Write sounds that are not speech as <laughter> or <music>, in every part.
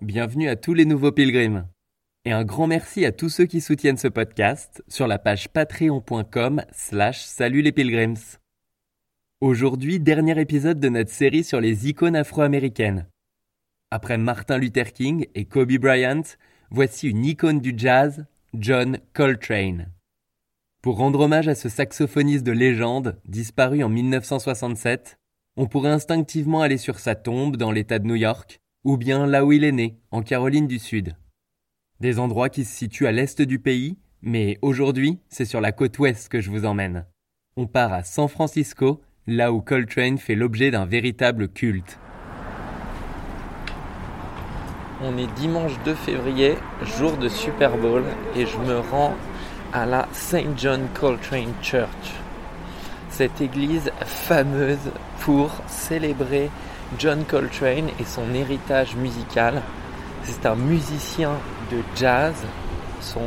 Bienvenue à tous les nouveaux pilgrims. Et un grand merci à tous ceux qui soutiennent ce podcast sur la page patreon.com slash salut les pilgrims. Aujourd'hui, dernier épisode de notre série sur les icônes afro-américaines. Après Martin Luther King et Kobe Bryant, voici une icône du jazz, John Coltrane. Pour rendre hommage à ce saxophoniste de légende, disparu en 1967, on pourrait instinctivement aller sur sa tombe dans l'État de New York, ou bien là où il est né, en Caroline du Sud. Des endroits qui se situent à l'est du pays, mais aujourd'hui, c'est sur la côte ouest que je vous emmène. On part à San Francisco, là où Coltrane fait l'objet d'un véritable culte. On est dimanche 2 février, jour de Super Bowl, et je me rends à la St. John Coltrane Church. Cette église fameuse pour célébrer John Coltrane et son héritage musical. C'est un musicien de jazz. Son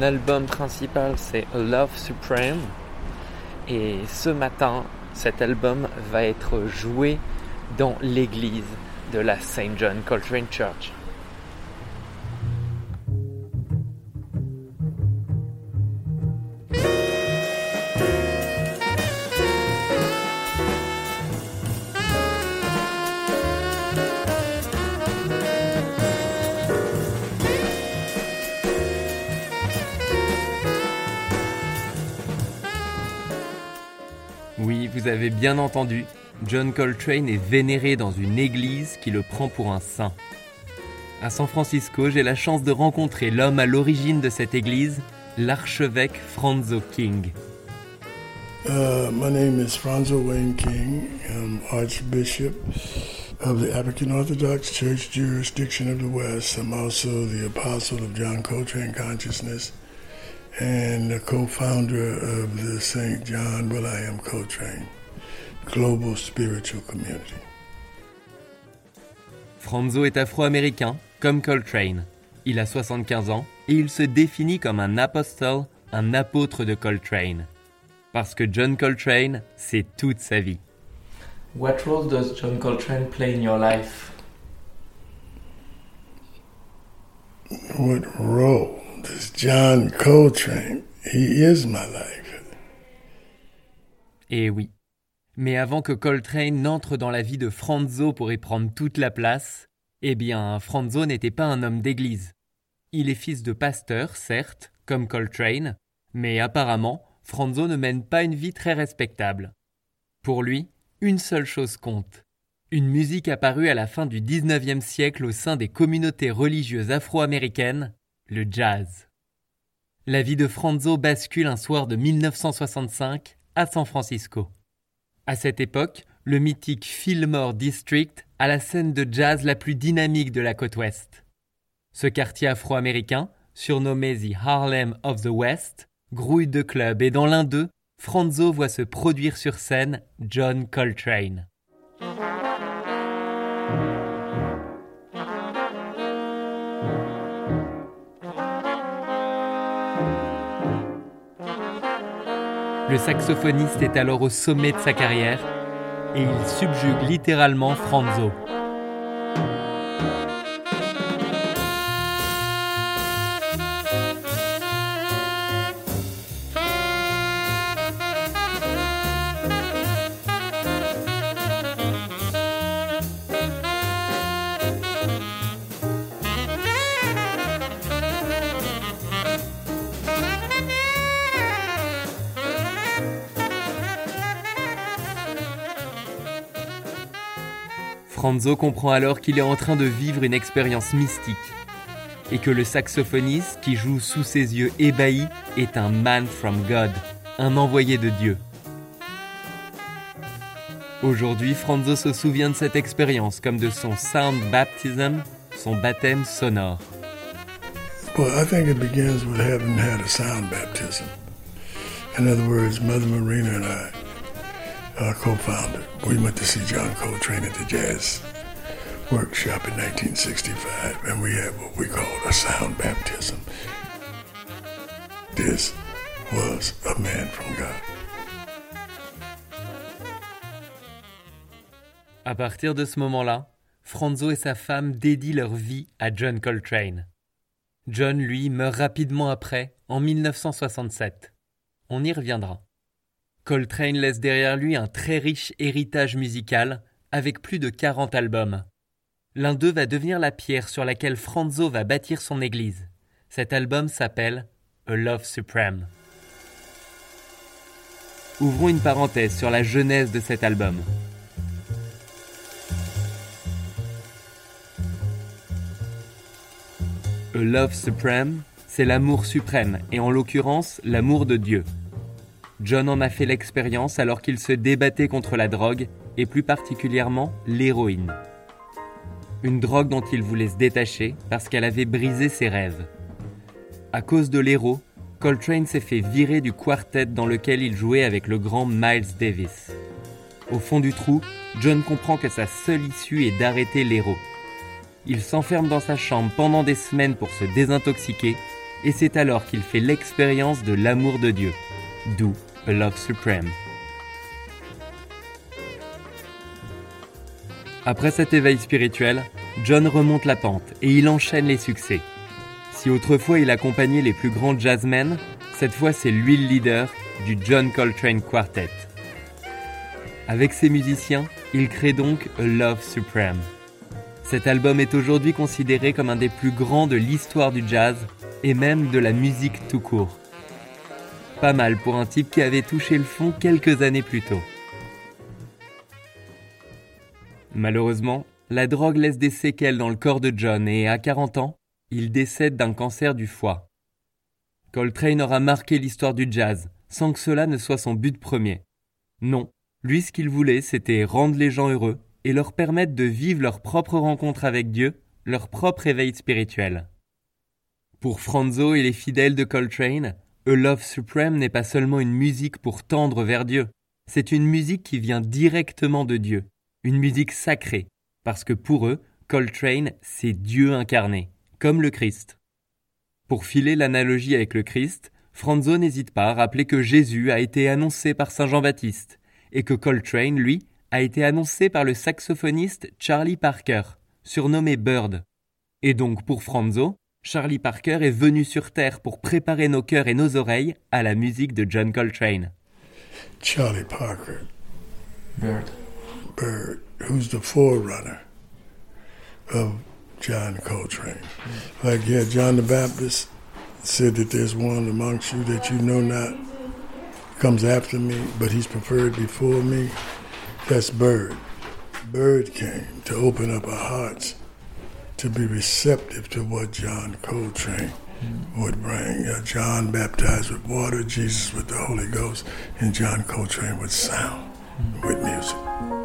album principal c'est Love Supreme. Et ce matin, cet album va être joué dans l'église de la St. John Coltrane Church. Bien entendu, John Coltrane est vénéré dans une église qui le prend pour un saint. À San Francisco, j'ai la chance de rencontrer l'homme à l'origine de cette église, l'archevêque Franzo King. Uh, my name is Franzo Wayne King. I'm Archbishop of the African Orthodox Church jurisdiction of the West. I'm also the apostle of John Coltrane Consciousness and the co-founder of the St. John Will I Am Coltrane Global Spiritual Community. Franzo est afro-américain, comme Coltrane. Il a 75 ans et il se définit comme un apostle, un apôtre de Coltrane. Parce que John Coltrane, c'est toute sa vie. What role does John Coltrane play in your life? What role does John Coltrane? He is my life. Eh oui. Mais avant que Coltrane n'entre dans la vie de Franzo pour y prendre toute la place, eh bien, Franzo n'était pas un homme d'église. Il est fils de pasteur, certes, comme Coltrane, mais apparemment, Franzo ne mène pas une vie très respectable. Pour lui, une seule chose compte. Une musique apparue à la fin du XIXe siècle au sein des communautés religieuses afro-américaines, le jazz. La vie de Franzo bascule un soir de 1965 à San Francisco. À cette époque, le mythique Fillmore District a la scène de jazz la plus dynamique de la côte ouest. Ce quartier afro-américain, surnommé The Harlem of the West, grouille de clubs et dans l'un d'eux, Franzo voit se produire sur scène John Coltrane. Le saxophoniste est alors au sommet de sa carrière et il subjugue littéralement Franzo. Franzo comprend alors qu'il est en train de vivre une expérience mystique et que le saxophoniste qui joue sous ses yeux ébahis est un man from God, un envoyé de Dieu. Aujourd'hui, Franzo se souvient de cette expérience comme de son sound baptism, son baptême sonore. I think it begins with having had a sound baptism. In other words, Mother Marina and I, our co-founder, we went to see John Coltrane at the Jazz Workshop in 1965, and we had what we called a sound baptism. This was a man from God. À partir de ce moment-là, Franzo et sa femme dédient leur vie à John Coltrane. John, lui, meurt rapidement après, en 1967. On y reviendra. Coltrane laisse derrière lui un très riche héritage musical, avec plus de 40 albums. L'un d'eux va devenir la pierre sur laquelle Franzo va bâtir son église. Cet album s'appelle A Love Supreme. Ouvrons une parenthèse sur la genèse de cet album. A Love Supreme, c'est l'amour suprême, et en l'occurrence l'amour de Dieu. John en a fait l'expérience alors qu'il se débattait contre la drogue, et plus particulièrement l'héroïne. Une drogue dont il voulait se détacher parce qu'elle avait brisé ses rêves. À cause de l'héros, Coltrane s'est fait virer du quartet dans lequel il jouait avec le grand Miles Davis. Au fond du trou, John comprend que sa seule issue est d'arrêter l'héros. Il s'enferme dans sa chambre pendant des semaines pour se désintoxiquer, et c'est alors qu'il fait l'expérience de l'amour de Dieu, d'où A Love Supreme. Après cet éveil spirituel, John remonte la pente et il enchaîne les succès. Si autrefois il accompagnait les plus grands jazzmen, cette fois c'est lui le leader du John Coltrane Quartet. Avec ses musiciens, il crée donc A Love Supreme. Cet album est aujourd'hui considéré comme un des plus grands de l'histoire du jazz et même de la musique tout court. Pas mal pour un type qui avait touché le fond quelques années plus tôt. Malheureusement, la drogue laisse des séquelles dans le corps de John et à 40 ans, il décède d'un cancer du foie. Coltrane aura marqué l'histoire du jazz, sans que cela ne soit son but premier. Non, lui ce qu'il voulait, c'était rendre les gens heureux et leur permettre de vivre leur propre rencontre avec Dieu, leur propre éveil spirituel. Pour Franzo et les fidèles de Coltrane, A Love Supreme n'est pas seulement une musique pour tendre vers Dieu, c'est une musique qui vient directement de Dieu, une musique sacrée, parce que pour eux, Coltrane, c'est Dieu incarné, comme le Christ. Pour filer l'analogie avec le Christ, Franzo n'hésite pas à rappeler que Jésus a été annoncé par Saint Jean-Baptiste, et que Coltrane, lui, a été annoncé par le saxophoniste Charlie Parker, surnommé Bird. Et donc pour Franzo, Charlie Parker est venu sur Terre pour préparer nos cœurs et nos oreilles à la musique de John Coltrane. Charlie Parker, Bird. Bird, who's the forerunner of John Coltrane? Like, yeah, John the Baptist said that there's one amongst you that you know not comes after me, but he's preferred before me. That's Bird. Bird came to open up our hearts to be receptive to what John Coltrane would bring. Uh, John baptized with water, Jesus with the Holy Ghost, and John Coltrane with sound, with music.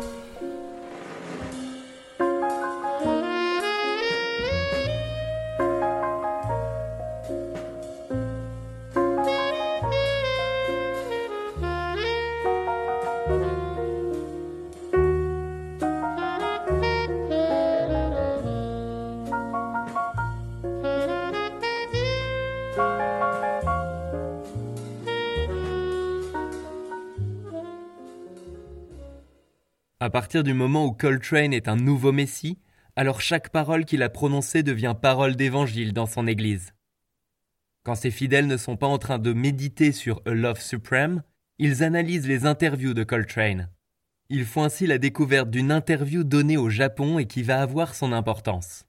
À partir du moment où Coltrane est un nouveau Messie, alors chaque parole qu'il a prononcée devient parole d'évangile dans son Église. Quand ses fidèles ne sont pas en train de méditer sur A Love Supreme, ils analysent les interviews de Coltrane. Ils font ainsi la découverte d'une interview donnée au Japon et qui va avoir son importance.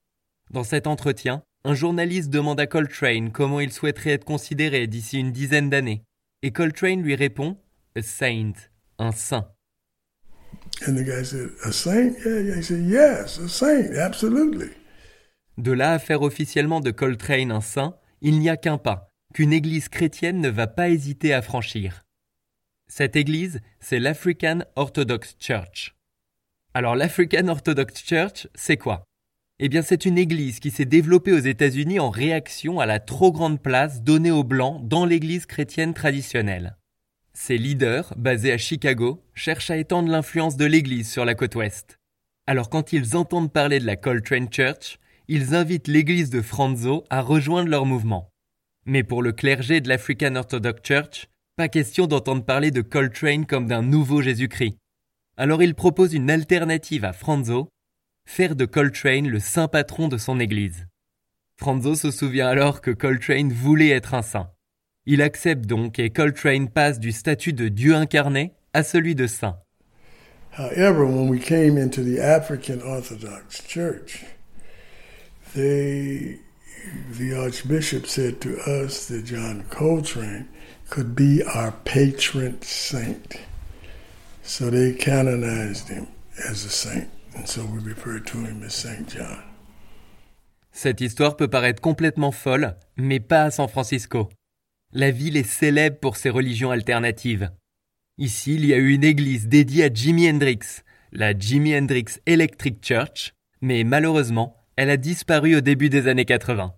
Dans cet entretien, un journaliste demande à Coltrane comment il souhaiterait être considéré d'ici une dizaine d'années, et Coltrane lui répond A saint, un saint. And the guy said, A saint? Yes, a saint, absolutely. De là à faire officiellement de Coltrane un saint, il n'y a qu'un pas, qu'une église chrétienne ne va pas hésiter à franchir. Cette église, c'est l'African Orthodox Church. Alors l'African Orthodox Church, c'est quoi? Eh bien c'est une église qui s'est développée aux États-Unis en réaction à la trop grande place donnée aux Blancs dans l'église chrétienne traditionnelle. Ses leaders, basés à Chicago, cherchent à étendre l'influence de l'église sur la côte ouest. Alors quand ils entendent parler de la Coltrane Church, ils invitent l'église de Franzo à rejoindre leur mouvement. Mais pour le clergé de l'African Orthodox Church, pas question d'entendre parler de Coltrane comme d'un nouveau Jésus-Christ. Alors il propose une alternative à Franzo, faire de Coltrane le saint patron de son église. Franzo se souvient alors que Coltrane voulait être un saint. Il accepte donc et Coltrane passe du statut de Dieu incarné à celui de saint. However, when we came into the African Orthodox Church, they, the Archbishop said to us that John Coltrane could be our patron saint. So they canonized him as a saint, and so we refer to him as Saint John. Cette histoire peut paraître complètement folle, mais pas à San Francisco. La ville est célèbre pour ses religions alternatives. Ici, il y a eu une église dédiée à Jimi Hendrix, la Jimi Hendrix Electric Church, mais malheureusement, elle a disparu au début des années 80.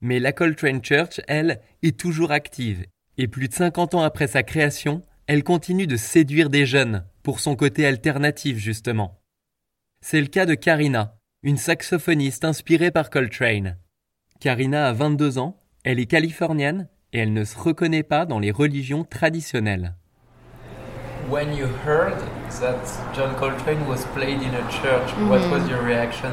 Mais la Coltrane Church, elle, est toujours active et plus de 50 ans après sa création, elle continue de séduire des jeunes, pour son côté alternatif justement. C'est le cas de Karina, une saxophoniste inspirée par Coltrane. Karina a 22 ans, elle est californienne et elle ne se reconnaît pas dans les religions traditionnelles. When you heard that John Coltrane was played in a church, what was your reaction?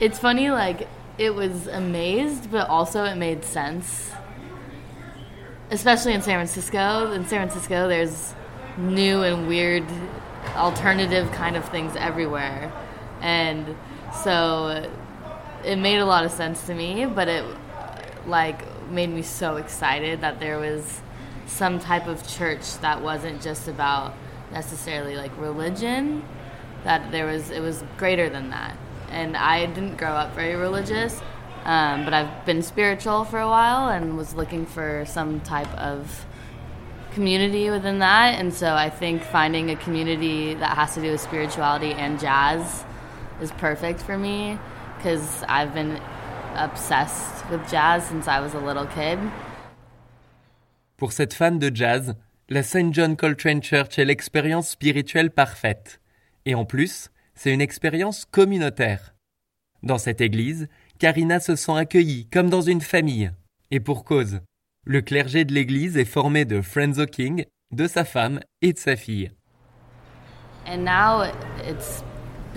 It's funny, like, it was amazed, but also it made sense. especially in San Francisco. In San Francisco, there's new and weird, alternative kind of things everywhere, and so it made a lot of sense to me. But it like made me so excited that there was some type of church that wasn't just about necessarily like religion. That there was it was greater than that. And I didn't grow up very religious, um, but I've been spiritual for a while and was looking for some type of community within that. And so I think finding a community that has to do with spirituality and jazz is perfect for me because I've been obsessed with jazz since I was a little kid. Pour cette fan de jazz, la St. John Coltrane Church est l'expérience spirituelle parfaite. Et en plus, c'est une expérience communautaire. Dans cette église, Karina se sent accueillie comme dans une famille. Et pour cause. Le clergé de l'église est formé de Frenzo King, de sa femme et de sa fille. And now it's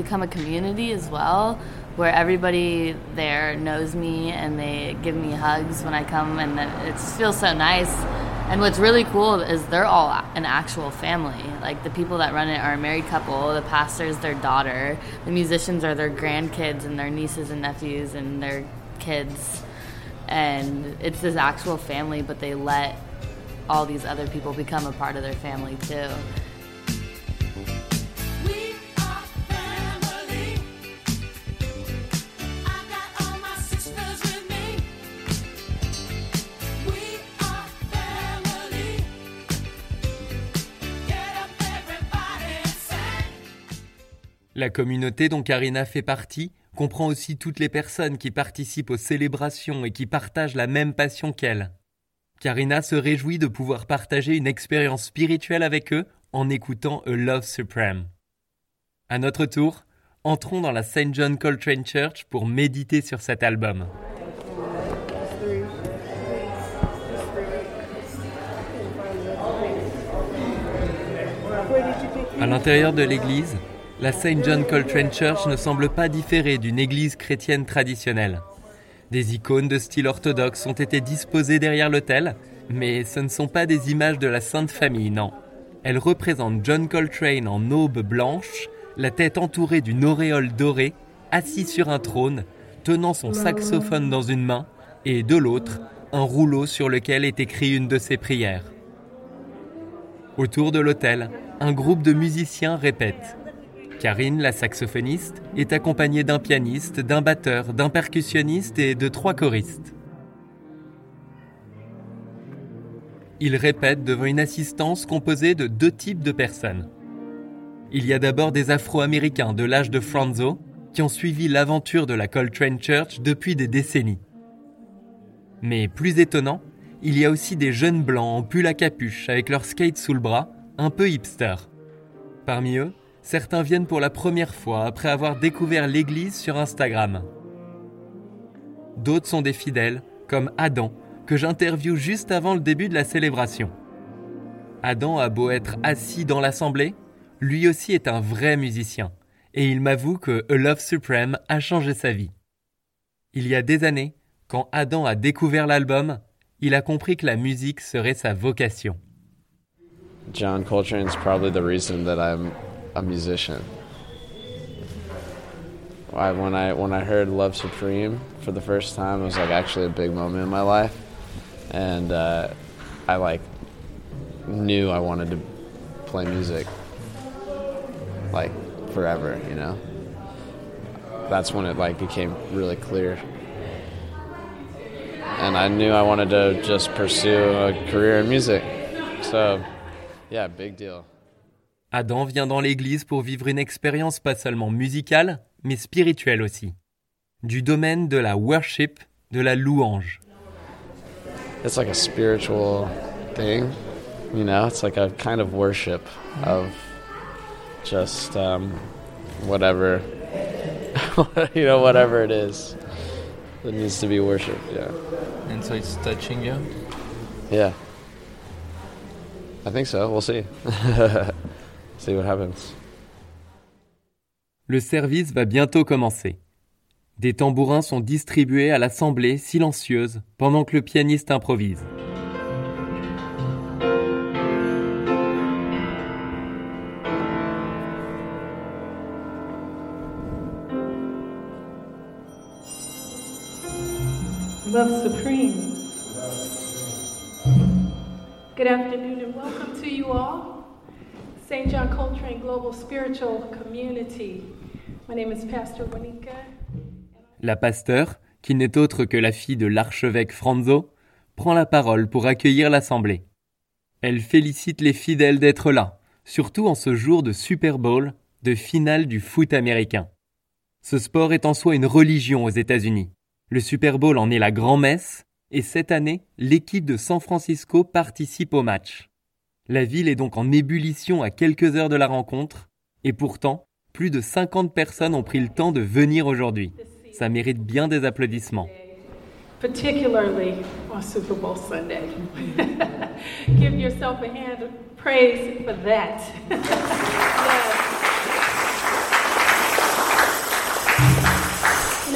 become a community as well, where everybody there knows me and they give me hugs when I come, and it feels so nice. And what's really cool is they're all an actual family. Like the people that run it are a married couple, the pastor's their daughter, the musicians are their grandkids and their nieces and nephews and their kids. And it's this actual family, but they let all these other people become a part of their family too. La communauté dont Karina fait partie comprend aussi toutes les personnes qui participent aux célébrations et qui partagent la même passion qu'elle. Karina se réjouit de pouvoir partager une expérience spirituelle avec eux en écoutant A Love Supreme. À notre tour, entrons dans la St. John Coltrane Church pour méditer sur cet album. À l'intérieur de l'église, la St. John Coltrane Church ne semble pas différer d'une église chrétienne traditionnelle. Des icônes de style orthodoxe ont été disposées derrière l'autel, mais ce ne sont pas des images de la Sainte Famille, non. Elles représentent John Coltrane en aube blanche, la tête entourée d'une auréole dorée, assis sur un trône, tenant son saxophone dans une main, et de l'autre, un rouleau sur lequel est écrit une de ses prières. Autour de l'hôtel, un groupe de musiciens répète. Karine, la saxophoniste, est accompagnée d'un pianiste, d'un batteur, d'un percussionniste et de trois choristes. Ils répètent devant une assistance composée de deux types de personnes. Il y a d'abord des Afro-Américains de l'âge de Franzo qui ont suivi l'aventure de la Coltrane Church depuis des décennies. Mais plus étonnant, il y a aussi des jeunes blancs en pull à capuche avec leur skate sous le bras, un peu hipster. Parmi eux, certains viennent pour la première fois après avoir découvert l'église sur Instagram. D'autres sont des fidèles, comme Adam, que j'interviewe juste avant le début de la célébration. Adam a beau être assis dans l'assemblée, lui aussi est un vrai musicien, et il m'avoue que A Love Supreme a changé sa vie. Il y a des années, quand Adam a découvert l'album, il a compris que la musique serait sa vocation. John Coltrane is probably the reason that I'm a musician. I, when I when I heard Love Supreme for the first time, it was like actually a big moment in my life, and uh, I like knew I wanted to play music like forever. You know, that's when it like became really clear and I knew I wanted to just pursue a career in music. So, yeah, big deal. Adam vient dans l'église pour vivre une expérience pas seulement musicale, mais spirituelle aussi. Du domaine de la worship, de la louange. It's like a spiritual thing, you know, it's like a kind of worship of just um, whatever, <laughs> you know, whatever it is that needs to be worshipped, yeah. And so it's touching you? Yeah. I think so. We'll see. <laughs> see what happens. Le service va bientôt commencer. Des tambourins sont distribués à l'assemblée silencieuse pendant que le pianiste improvise. Love Supreme. Good afternoon and welcome to you all. St. John Coltrane Global Spiritual Community. My name is Pastor. La pasteur, qui n'est autre que la fille de l'archevêque Franzo, prend la parole pour accueillir l'assemblée. Elle félicite les fidèles d'être là, surtout en ce jour de Super Bowl, de finale du foot américain. Ce sport est en soi une religion aux États-Unis. Le Super Bowl en est la grand-messe, et cette année, l'équipe de San Francisco participe au match. La ville est donc en ébullition à quelques heures de la rencontre, et pourtant, plus de 50 personnes ont pris le temps de venir aujourd'hui. Ça mérite bien des applaudissements.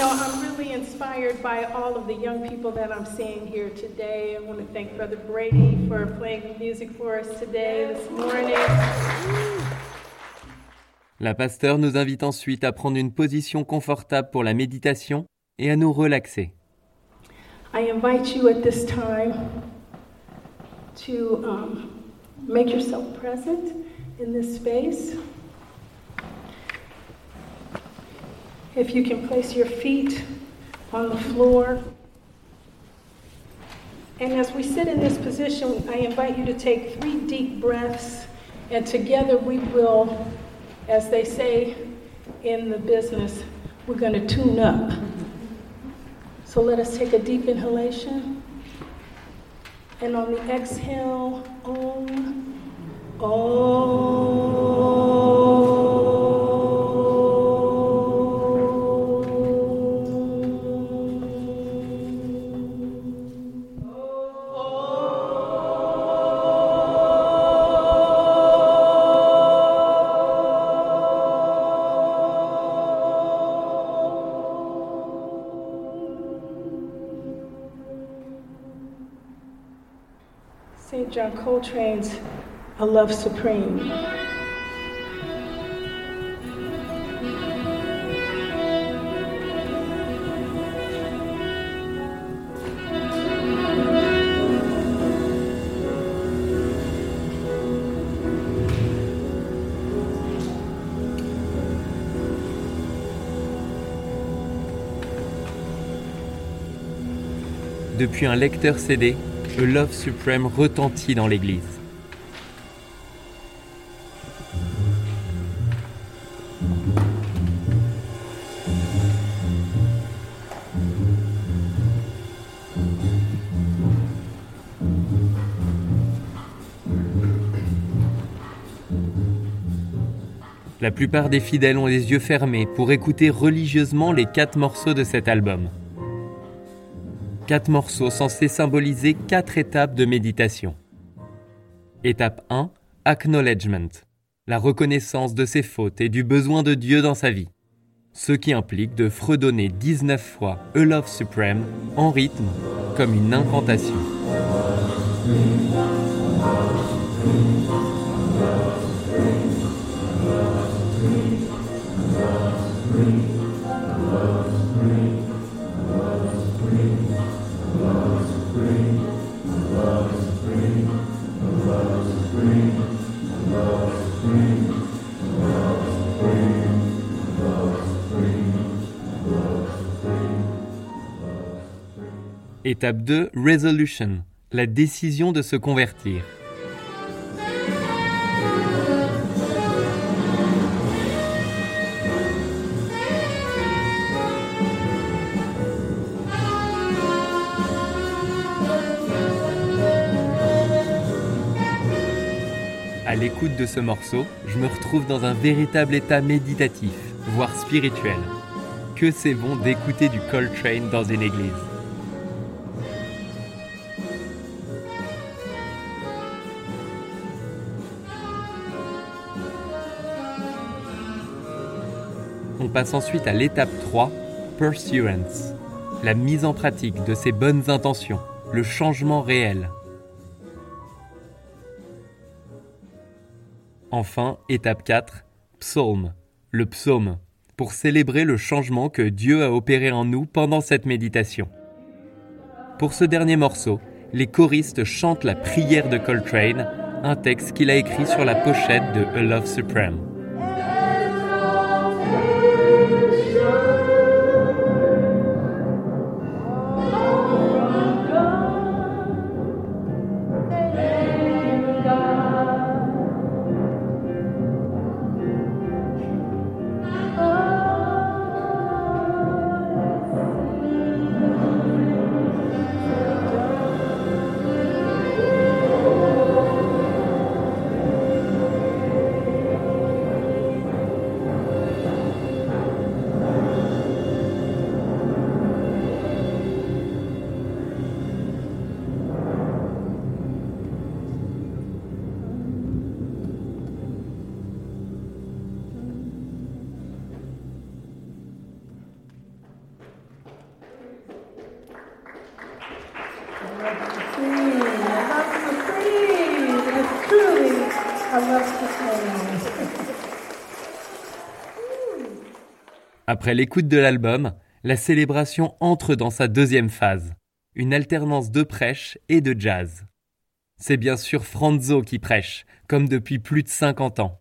Know, I'm really inspired by all of the young people that I'm seeing here today. I want to thank Brother Brady for playing music for us today, this morning. La pasteur nous invite ensuite à prendre une position confortable pour la méditation et à nous relaxer. I invite you at this time to um, make yourself present in this space. If you can place your feet on the floor. And as we sit in this position, I invite you to take three deep breaths, and together we will, as they say in the business, we're going to tune up. So let us take a deep inhalation. And on the exhale, om, St. trains a love supreme. depuis un lecteur CD a Love Supreme retentit dans l'église. La plupart des fidèles ont les yeux fermés pour écouter religieusement les quatre morceaux de cet album. Quatre morceaux censés symboliser quatre étapes de méditation. Étape 1, Acknowledgement, la reconnaissance de ses fautes et du besoin de Dieu dans sa vie. Ce qui implique de fredonner 19 fois A Love Supreme en rythme comme une incantation. Étape 2, Resolution, la décision de se convertir. À l'écoute de ce morceau, je me retrouve dans un véritable état méditatif, voire spirituel. Que c'est bon d'écouter du Coltrane dans une église. Passe ensuite à l'étape 3, Pursuance, la mise en pratique de ses bonnes intentions, le changement réel. Enfin, étape 4, Psaume, le psaume, pour célébrer le changement que Dieu a opéré en nous pendant cette méditation. Pour ce dernier morceau, les choristes chantent la prière de Coltrane, un texte qu'il a écrit sur la pochette de A Love Supreme. Après l'écoute de l'album, la célébration entre dans sa deuxième phase, une alternance de prêche et de jazz. C'est bien sûr Franzo qui prêche, comme depuis plus de 50 ans.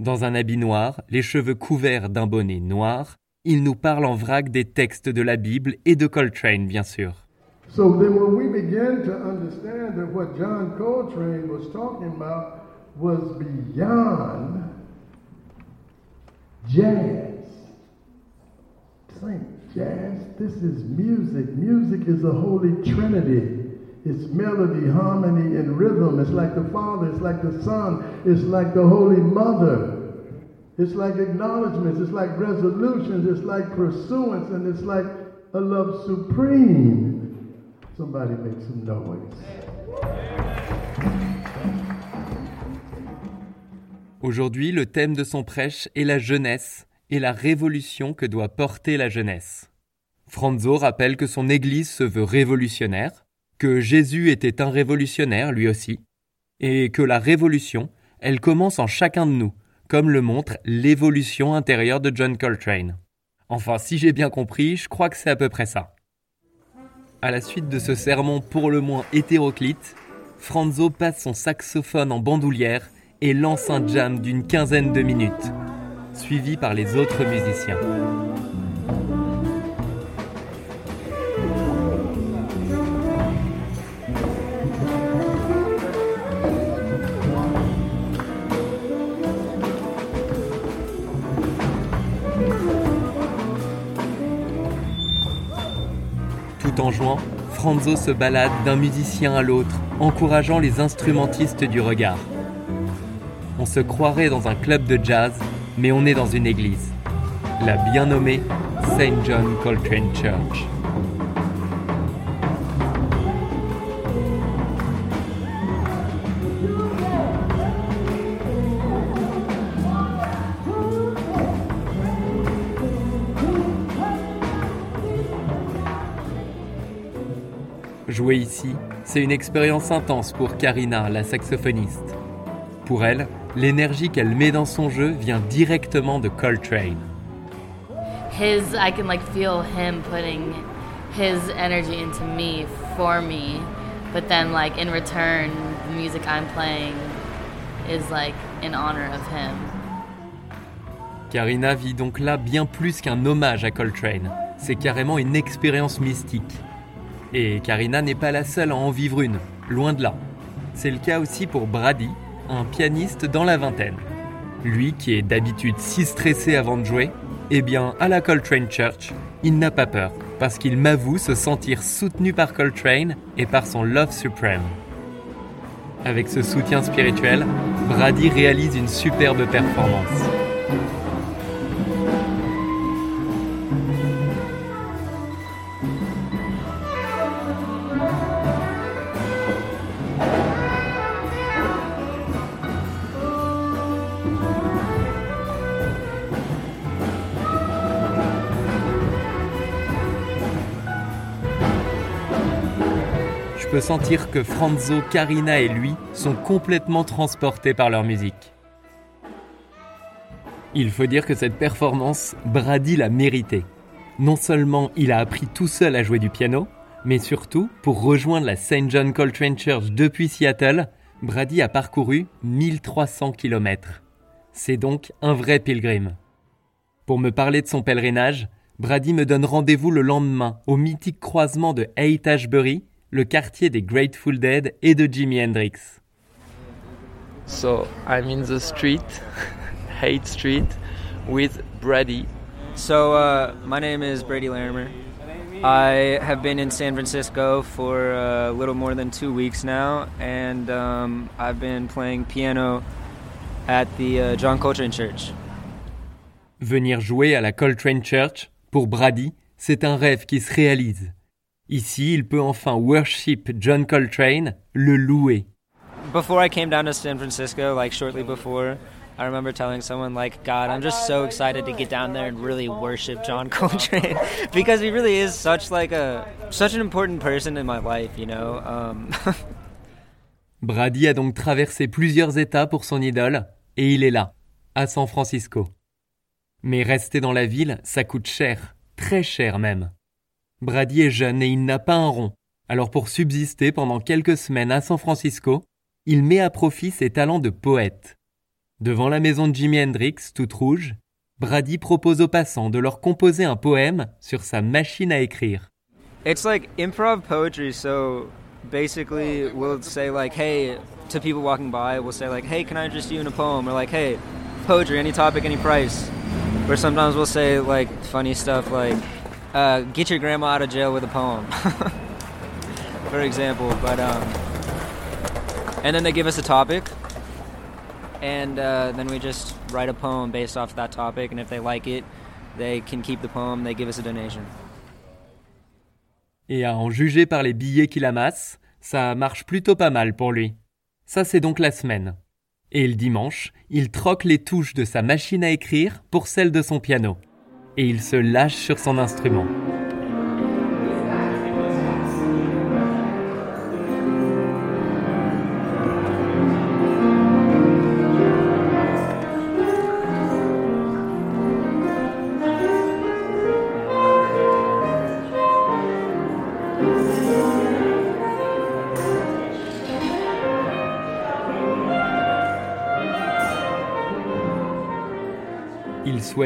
Dans un habit noir, les cheveux couverts d'un bonnet noir, il nous parle en vrac des textes de la Bible et de Coltrane, bien sûr. So then when we begin to understand that what John Coltrane was talking about was beyond jazz. Think jazz, this is music. Music is a holy trinity. It's melody, harmony, and rhythm. It's like the Father, it's like the Son, it's like the Holy Mother. It's like acknowledgments, it's like resolutions, it's like pursuance, and it's like a love supreme. Somebody make some noise. Aujourd'hui, le thème de son prêche est la jeunesse et la révolution que doit porter la jeunesse. Franzo rappelle que son Église se veut révolutionnaire, que Jésus était un révolutionnaire lui aussi, et que la révolution, elle commence en chacun de nous, comme le montre l'évolution intérieure de John Coltrane. Enfin, si j'ai bien compris, je crois que c'est à peu près ça. À la suite de ce sermon pour le moins hétéroclite, Franzo passe son saxophone en bandoulière et lance un jam d'une quinzaine de minutes, suivi par les autres musiciens. Tout en jouant, Franzo se balade d'un musicien à l'autre, encourageant les instrumentistes du regard. On se croirait dans un club de jazz mais on est dans une église. La bien nommée St. John Coltrane Church. Jouer ici, c'est une expérience intense pour Karina, la saxophoniste. Pour elle, l'énergie qu'elle met dans son jeu vient directement de Coltrane. His, I can like feel him putting his energy into me for me, but then like in return, the music I'm playing is like in honor of him. Karina vit donc là bien plus qu'un hommage à Coltrane. C'est carrément une expérience mystique. Et Karina n'est pas la seule à en vivre une, loin de là. C'est le cas aussi pour Brady, un pianiste dans la vingtaine. Lui qui est d'habitude si stressé avant de jouer, eh bien à la Coltrane Church, il n'a pas peur, parce qu'il m'avoue se sentir soutenu par Coltrane et par son Love Supreme. Avec ce soutien spirituel, Brady réalise une superbe performance. Je peux sentir que Franzo, Karina et lui sont complètement transportés par leur musique. Il faut dire que cette performance, Brady l'a méritée. Non seulement il a appris tout seul à jouer du piano, mais surtout, pour rejoindre la St. John Coltrane Church depuis Seattle, Brady a parcouru 1300 km. C'est donc un vrai pilgrim. Pour me parler de son pèlerinage, Brady me donne rendez-vous le lendemain au mythique croisement de Haight Ashbury, le quartier des Grateful Dead et de Jimi Hendrix. So I'm in the street, <laughs> Haight Street, with Brady. So, uh, my name is Brady Larimer. I have been in San Francisco for a little more than two weeks now, and um, I've been playing piano at the uh, John Coltrane Church. Venir jouer à la Coltrane Church, pour Brady, c'est un rêve qui se réalise. Ici, il peut enfin worship John Coltrane, le louer. Before I came down to San Francisco, like shortly before, I remember telling someone like, "God, I'm just so excited to get down there and really worship John <laughs> Coltrane <laughs> because he really is such like a such an important person in my life, you know." Um, <laughs> Brady a donc traversé plusieurs États pour son idole, et il est là, à San Francisco. Mais rester dans la ville, ça coûte cher, très cher même. Brady est jeune et il n'a pas un rond. Alors pour subsister pendant quelques semaines à San Francisco, il met à profit ses talents de poète. Devant la maison de Jimi Hendrix, toute rouge, Brady propose aux passants de leur composer un poème sur sa machine à écrire. it's like improv poetry, so basically we'll say like, "Hey," to people walking by, we'll say like, "Hey, can I interest you in a poem?" Or like, "Hey, poetry, any topic, any price." Or sometimes we'll say like funny stuff like, uh, "Get your grandma out of jail with a poem," <laughs> for example. But um, and then they give us a topic, and uh, then we just write a poem based off that topic. And if they like it, they can keep the poem. They give us a donation. Et à en juger par les billets qu'il amasse, ça marche plutôt pas mal pour lui. Ça c'est donc la semaine. Et le dimanche, il troque les touches de sa machine à écrire pour celles de son piano. Et il se lâche sur son instrument.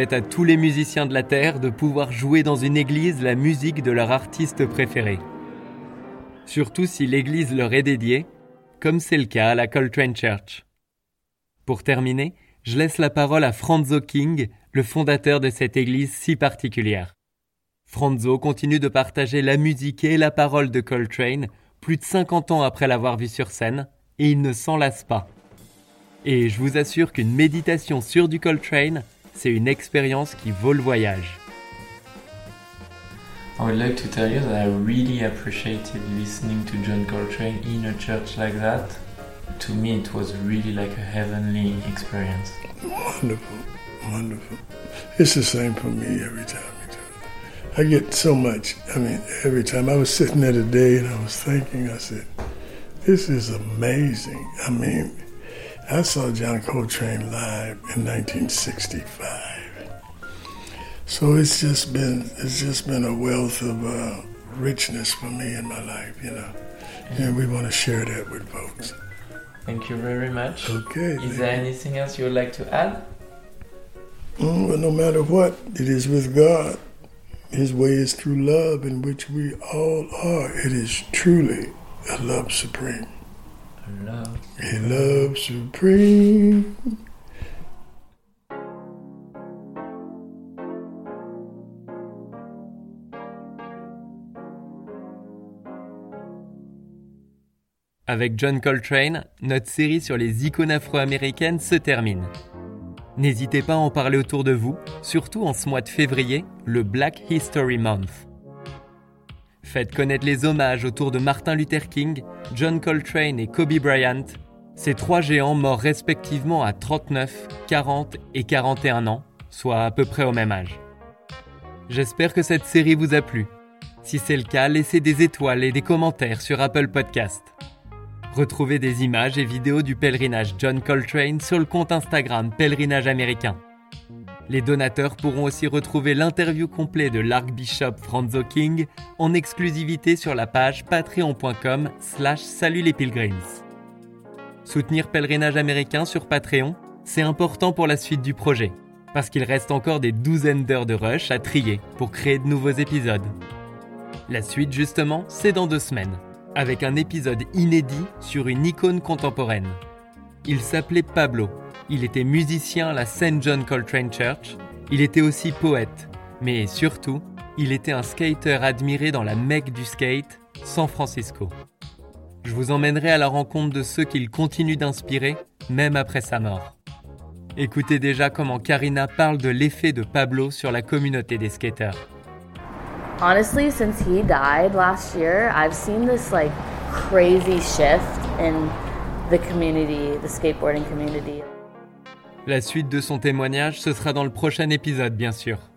À tous les musiciens de la Terre de pouvoir jouer dans une église la musique de leur artiste préféré. Surtout si l'église leur est dédiée, comme c'est le cas à la Coltrane Church. Pour terminer, je laisse la parole à Franzo King, le fondateur de cette église si particulière. Franzo continue de partager la musique et la parole de Coltrane plus de 50 ans après l'avoir vu sur scène, et il ne s'en lasse pas. Et je vous assure qu'une méditation sur du Coltrane, c'est une expérience qui vaut le voyage. I would like to tell you that I really appreciated listening to John Coltrane in a church like that. To me, it was really like a heavenly experience. Wonderful, wonderful. It's the same for me every time we do it. I get so much. I mean, every time I was sitting there today and I was thinking, I said, this is amazing. I mean, I saw John Coltrane live in 1965. So it's just been it's just been a wealth of uh, richness for me in my life, you know, and we want to share that with folks. Thank you very much. Okay. Is there anything else you would like to add? Mm, well, no matter what, it is with God. His way is through love, in which we all are. It is truly a love supreme. Love. A love supreme. Avec John Coltrane, notre série sur les icônes afro-américaines se termine. N'hésitez pas à en parler autour de vous, surtout en ce mois de février, le Black History Month. Faites connaître les hommages autour de Martin Luther King, John Coltrane et Kobe Bryant, ces trois géants morts respectivement à 39, 40 et 41 ans, soit à peu près au même âge. J'espère que cette série vous a plu. Si c'est le cas, laissez des étoiles et des commentaires sur Apple Podcast. Retrouvez des images et vidéos du pèlerinage John Coltrane sur le compte Instagram Pèlerinage Américain. Les donateurs pourront aussi retrouver l'interview complet de l'archbishop Franzo King en exclusivité sur la page patreon.com slash salut les pilgrims. Soutenir Pèlerinage Américain sur Patreon, c'est important pour la suite du projet, parce qu'il reste encore des douzaines d'heures de rush à trier pour créer de nouveaux épisodes. La suite justement, c'est dans deux semaines avec un épisode inédit sur une icône contemporaine. Il s'appelait Pablo. Il était musicien à la St. John Coltrane Church. Il était aussi poète. Mais surtout, il était un skater admiré dans la Mecque du skate, San Francisco. Je vous emmènerai à la rencontre de ceux qu'il continue d'inspirer, même après sa mort. Écoutez déjà comment Karina parle de l'effet de Pablo sur la communauté des skaters. honestly, since he died last year, I've seen this like crazy shift in the community, the skateboarding community. La suite de son témoignage, ce sera dans le prochain épisode, bien sûr.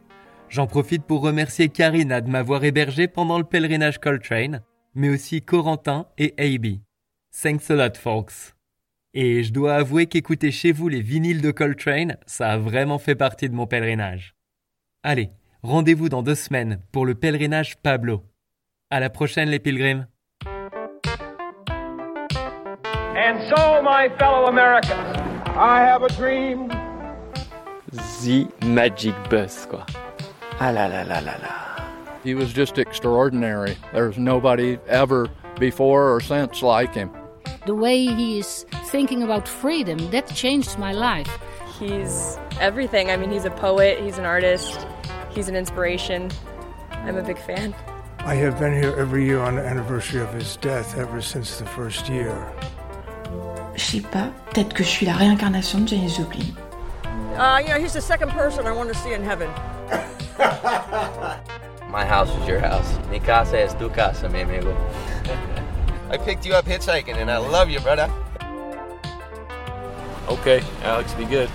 J'en profite pour remercier Karina de m'avoir hébergé pendant le pèlerinage Coltrane, mais aussi Corentin et AB. Thanks a lot, folks. Et je dois avouer qu'écouter chez vous les vinyles de Coltrane, ça a vraiment fait partie de mon pèlerinage. Allez, Rendez-vous dans deux semaines pour le pèlerinage Pablo. À la prochaine les pilgrims. I have a dream. The Magic Bus, quoi. Ah là là là là là. He was just extraordinary. There's nobody ever before or since like him. The way he is thinking about freedom, that changed my life. He's everything. I mean, he's a poet, he's an artist, he's an inspiration. I'm a big fan. I have been here every year on the anniversary of his death ever since the first year. Je sais pas, peut-être que je suis la réincarnation de Janis Joplin. Uh, you know, he's the second person I want to see in heaven. <laughs> My house is your house. Mi casa es tu casa, mi amigo. I picked you up hitchhiking and I love you, brother. Okay, Alex, be good.